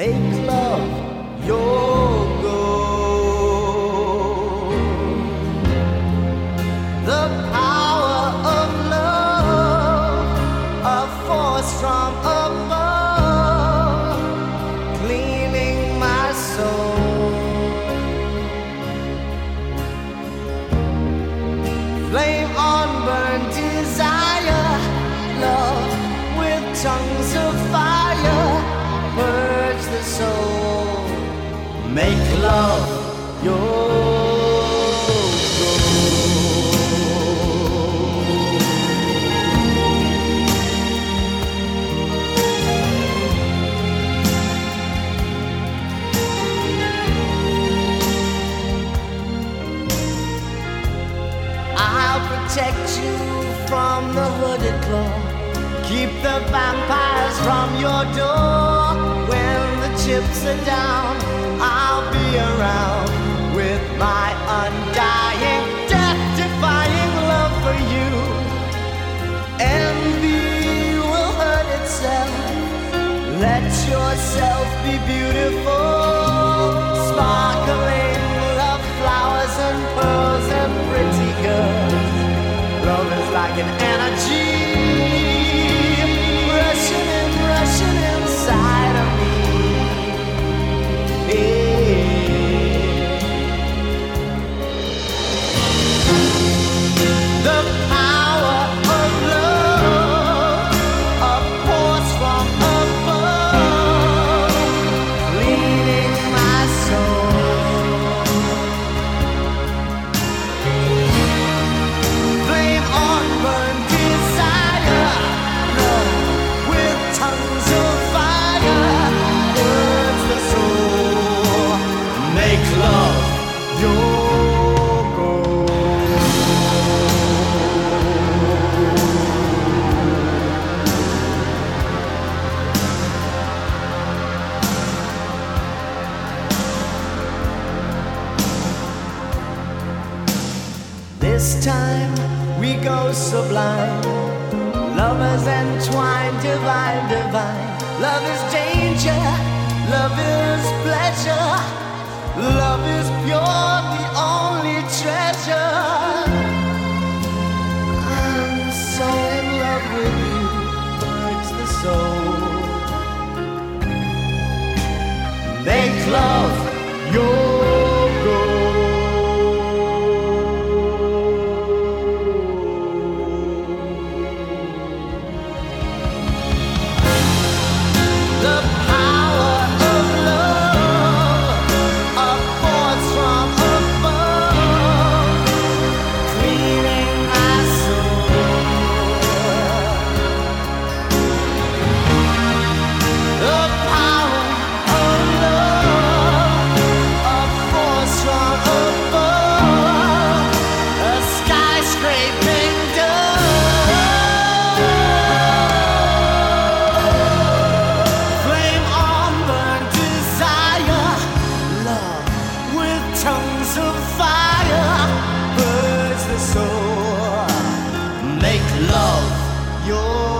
Make love vampires from your door. When the chips are down, I'll be around with my undying, death defying love for you. Envy will hurt itself. Let yourself be beautiful, sparkling love flowers and pearls and pretty girls. Love is like an energy sublime. Lovers entwined, divine, divine. Love is danger, love is pleasure. Love is pure, the only treasure. Love. Your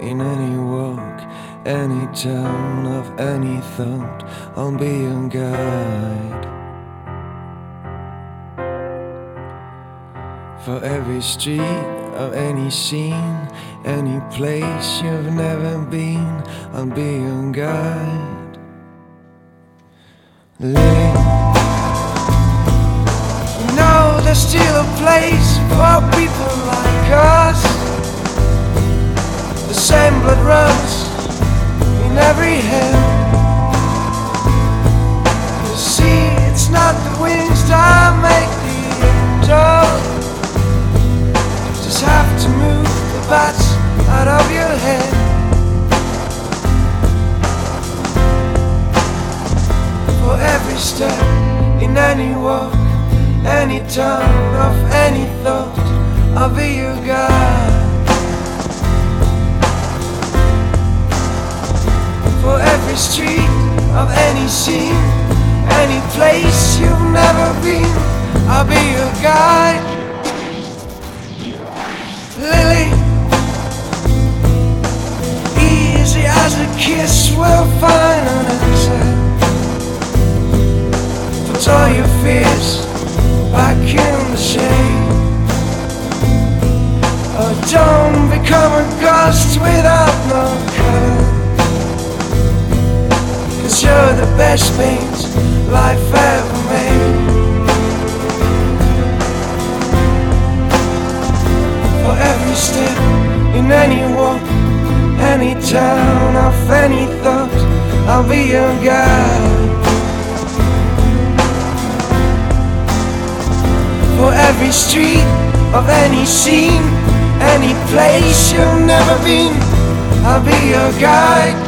in any walk, any town of any thought, I'll be your guide. For every street of any scene, any place you've never been, I'll be your guide. You know there's still a place for people like us. Same blood runs in every hand. You see, it's not the wings that make the angel. Just have to move the bats out of your head. For every step in any walk, any turn of any thought, I'll be your guide. Street of any scene, any place you've never been, I'll be your guide. Lily. Easy as a kiss we'll find an answer. Put all your fears back in the shade. Oh, don't become a ghost without no You're the best paint life ever made. For every step in any walk any town of any thought I'll be your guide. For every street of any scene, any place you've never been, I'll be your guide.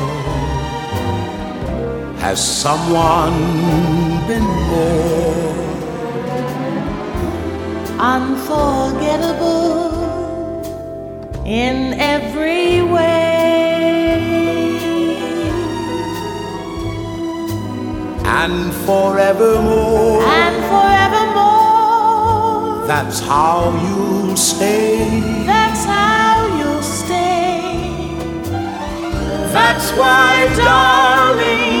has someone been more unforgettable in every way and forevermore and forevermore that's how you'll stay. That's how you'll stay. That's why, darling,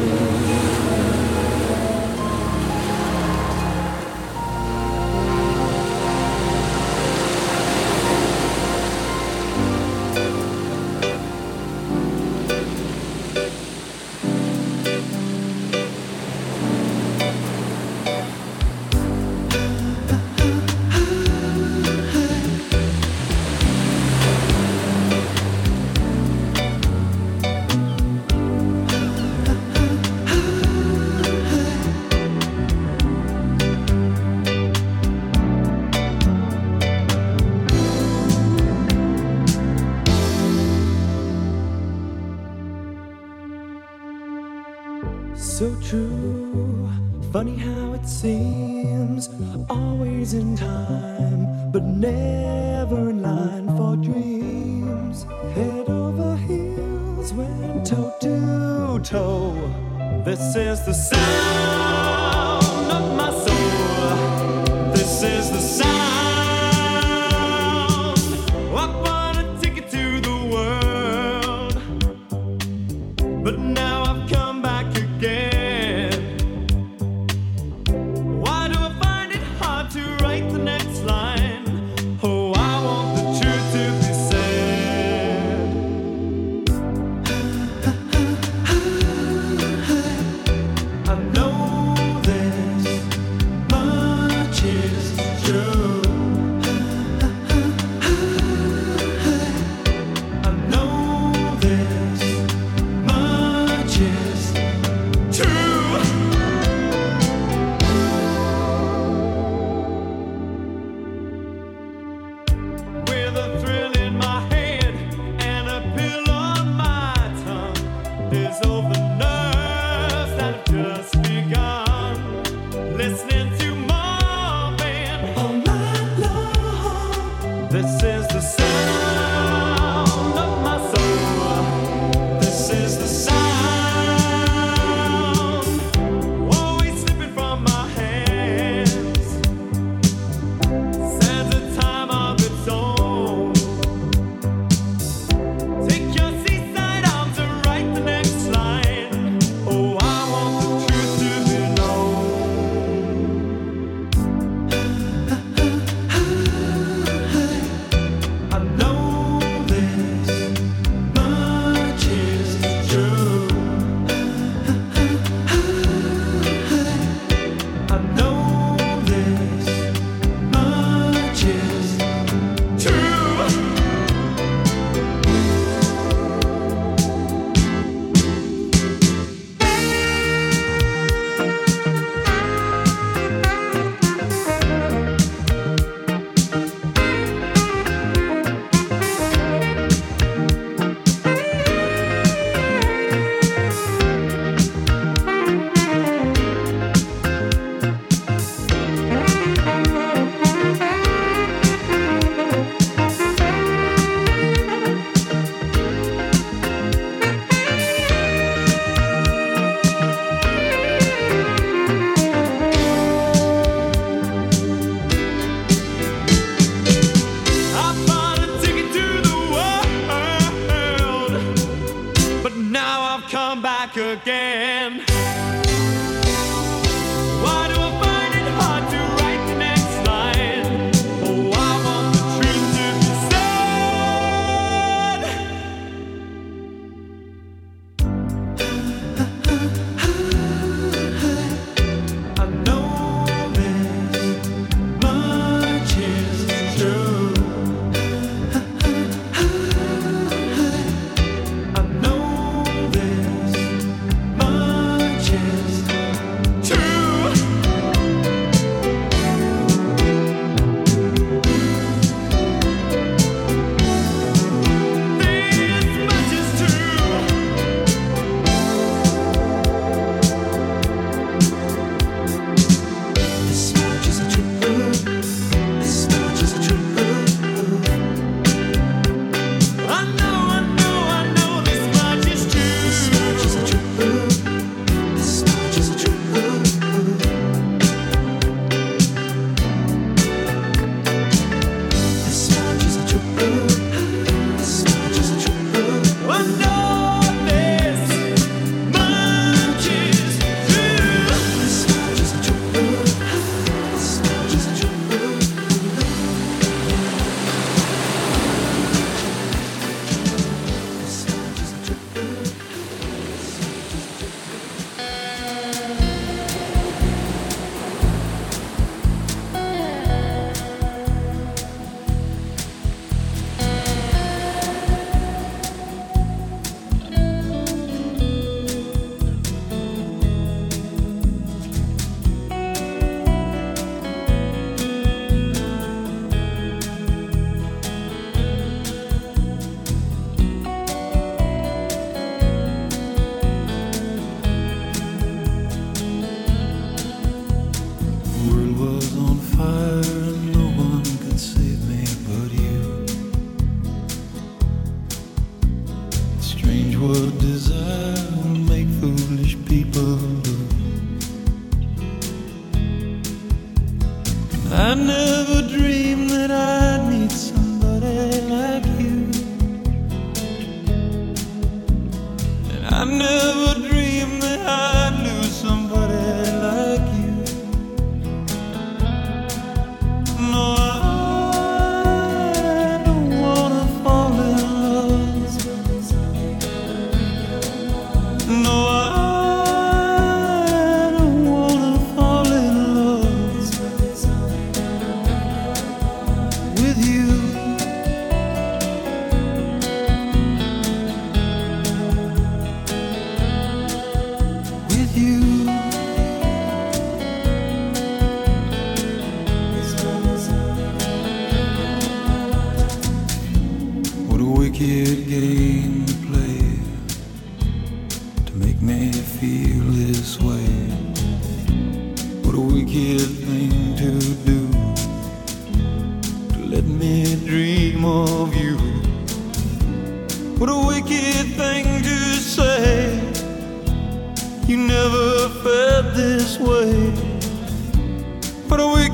the sound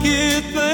for you.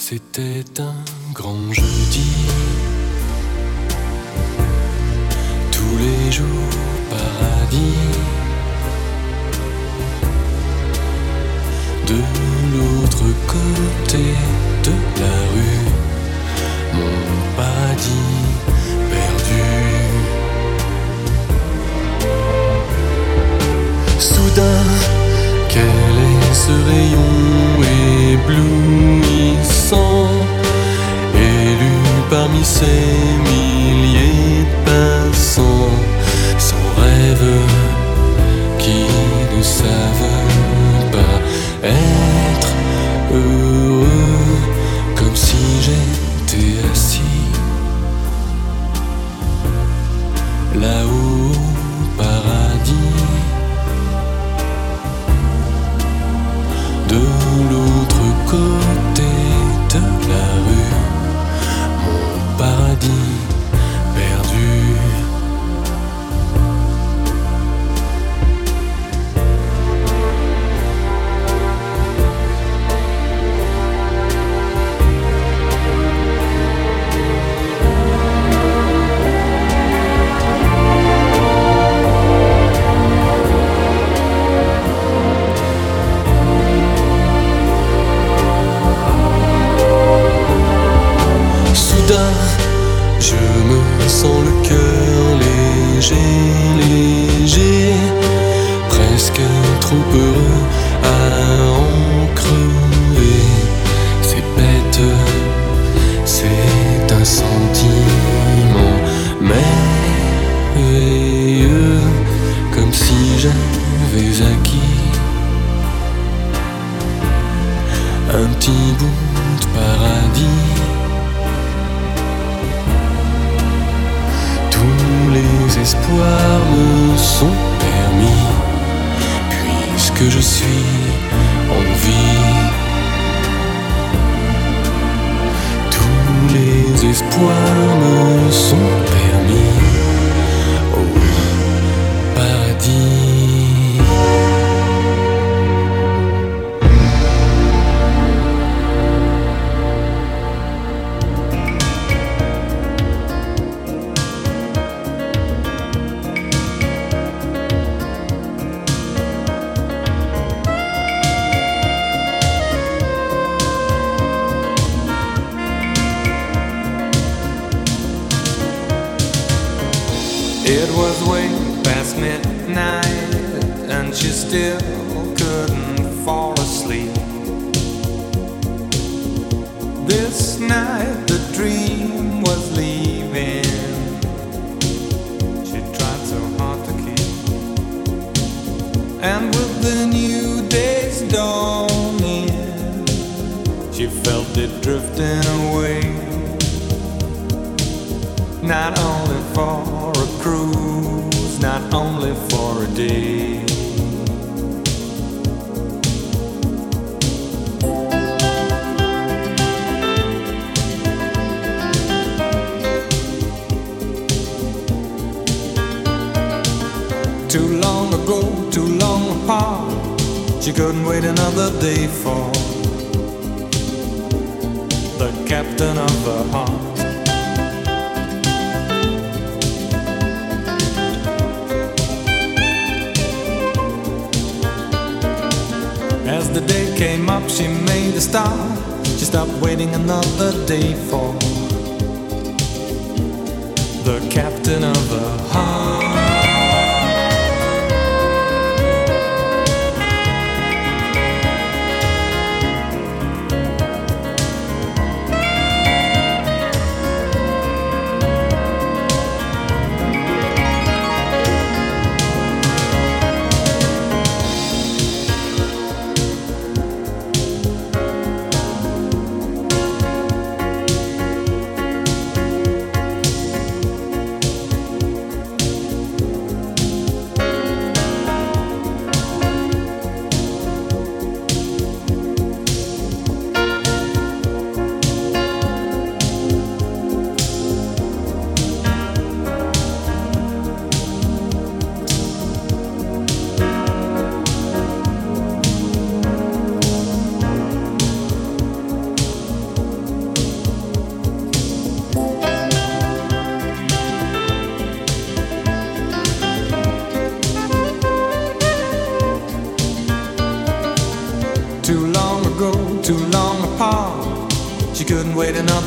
C'était un grand jeudi. Tous les jours paradis. De l'autre côté de la rue, mon paradis perdu. Soudain, quel est ce rayon élu parmi ces milliers de passants, sans rêve qui ne savent still couldn't fall asleep. This night the dream was leaving. She tried so hard to keep. And with the new day's dawning, she felt it drifting away. Not only for a cruise, not only for a day. Apart, she couldn't wait another day for the captain of her heart. As the day came up, she made a start. She stopped waiting another day for the captain of her heart.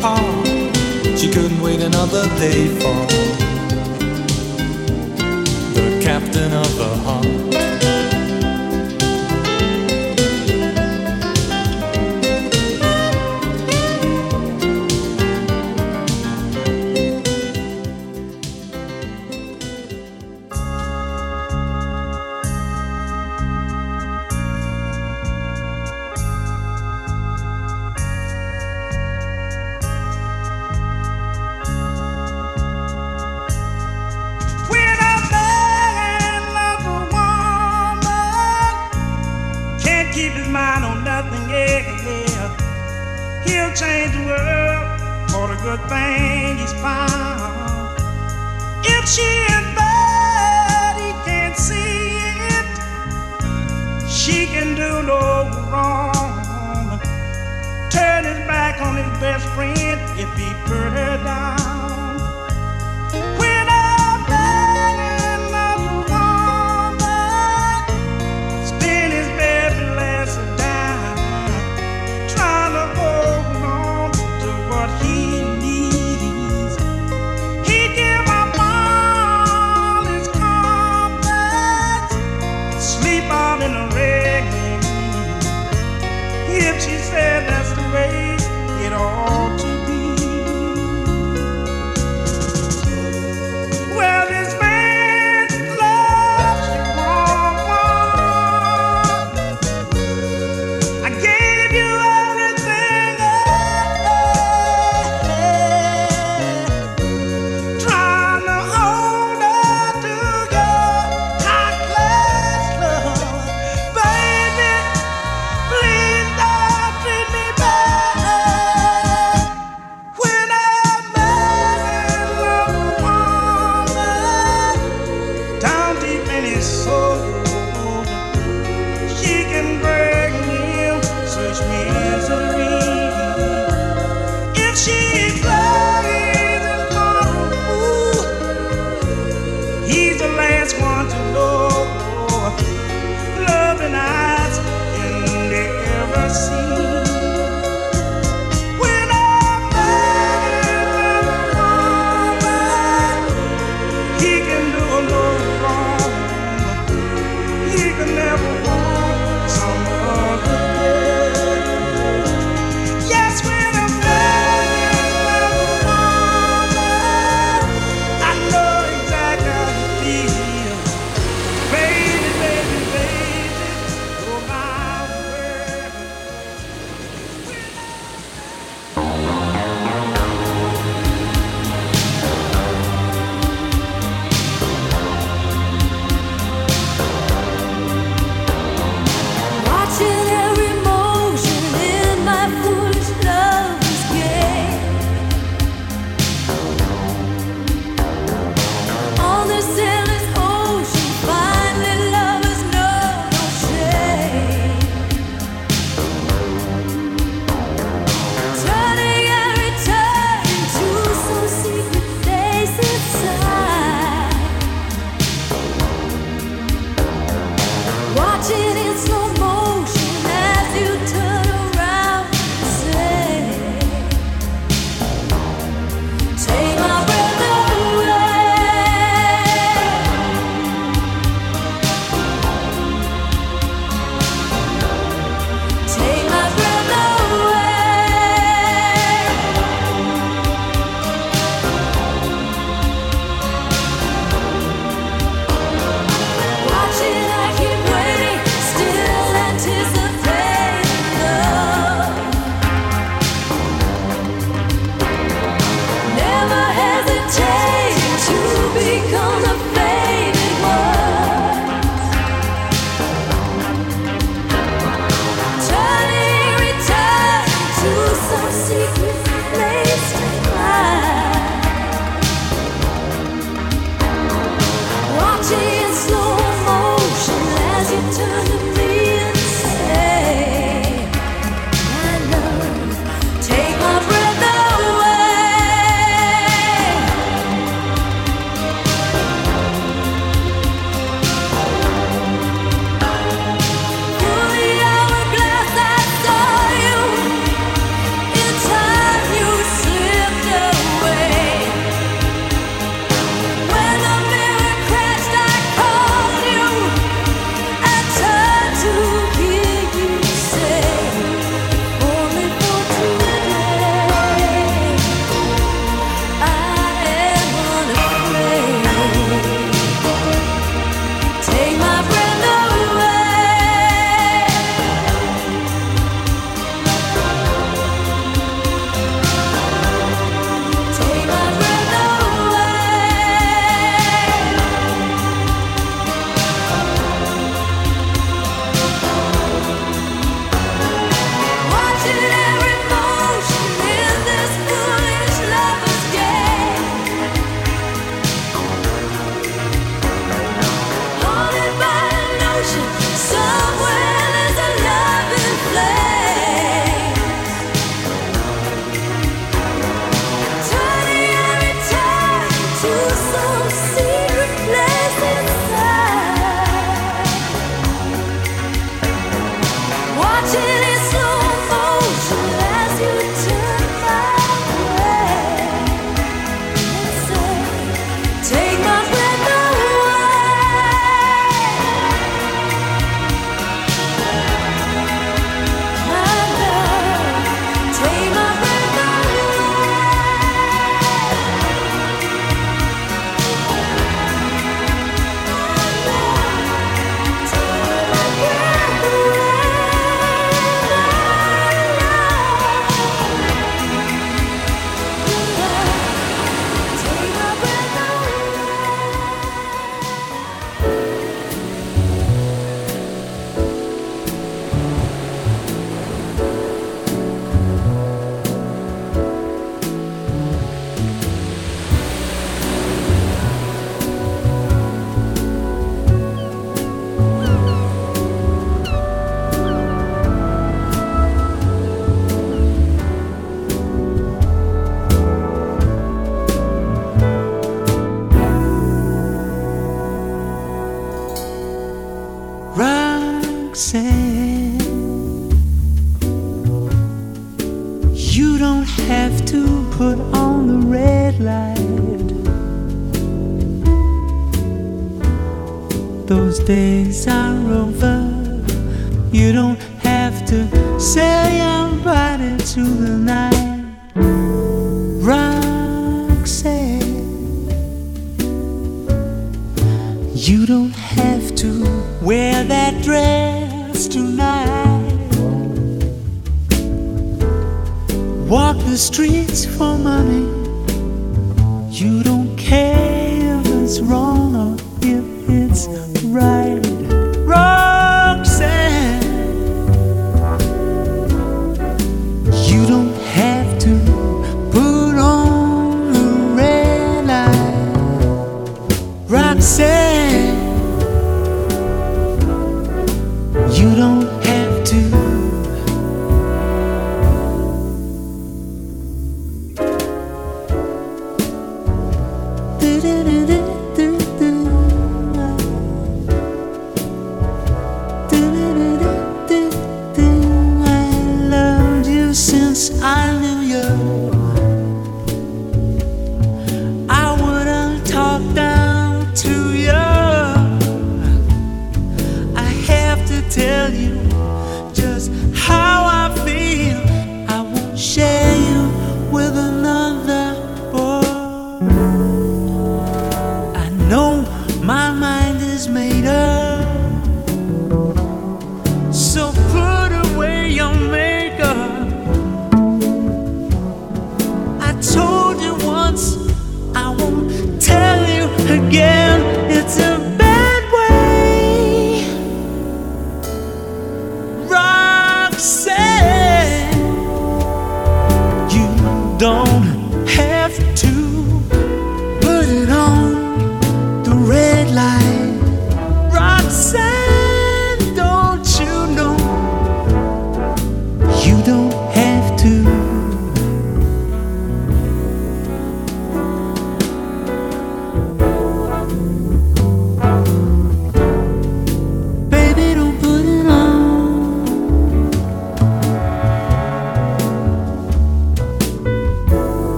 apart. She couldn't wait another day for the captain of the heart.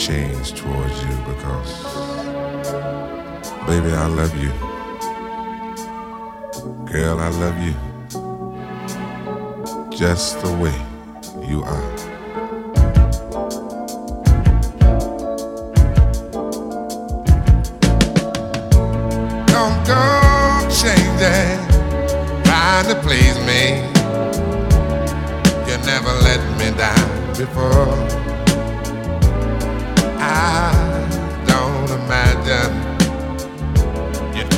change towards you because, baby, I love you. Girl, I love you just the way you are.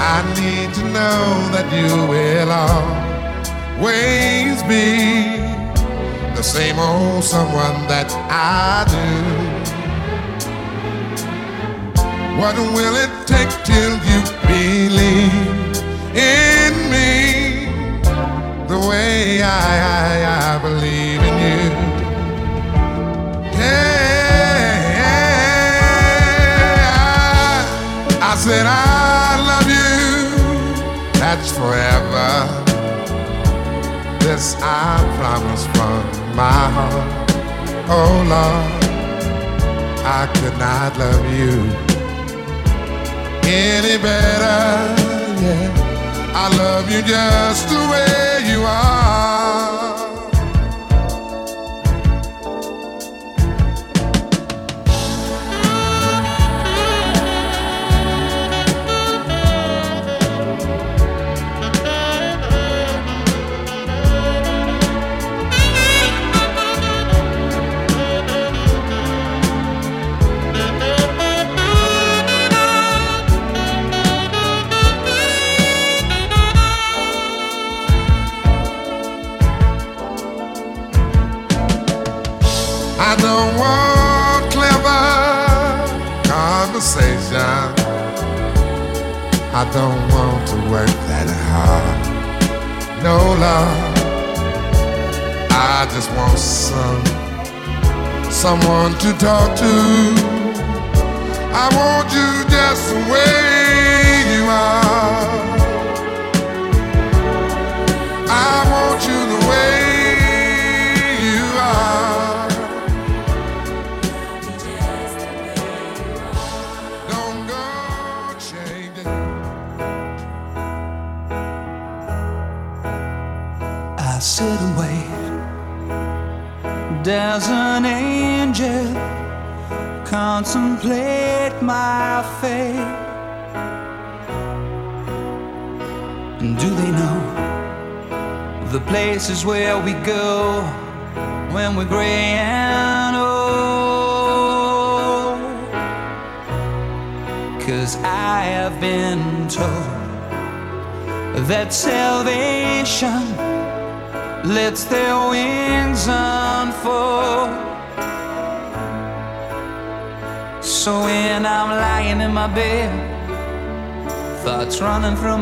I need to know that you will always be the same old someone that I do. What will it take till you believe in me the way I, I, I believe in you? Yeah, I said I. That's forever. This I promise from my heart. Oh Lord, I could not love you any better. Yeah, I love you just the way you are.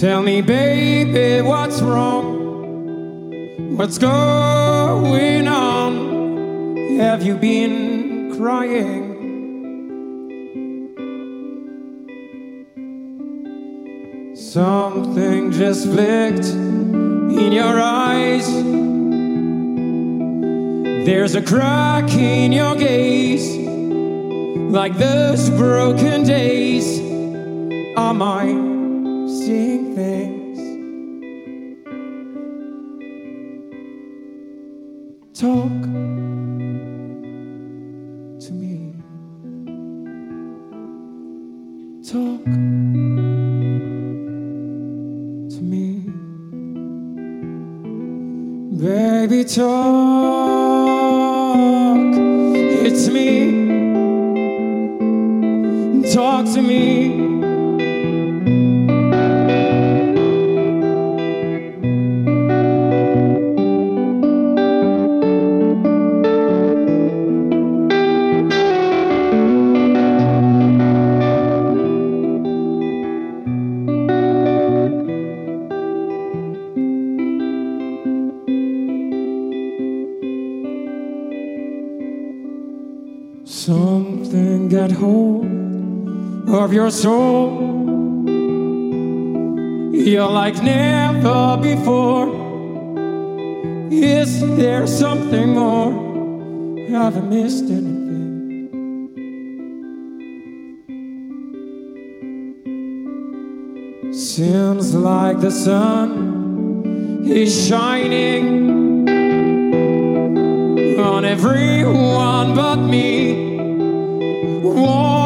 Tell me, baby, what's wrong? What's going on? Have you been crying? Something just flicked in your eyes. There's a crack in your gaze, like those broken days. are I seeing things? Talk to me. Talk to me. Baby, talk. It's me. Talk to me. Soul. You're like never before. Is there something more? Have I missed anything? Seems like the sun is shining on everyone but me. Won't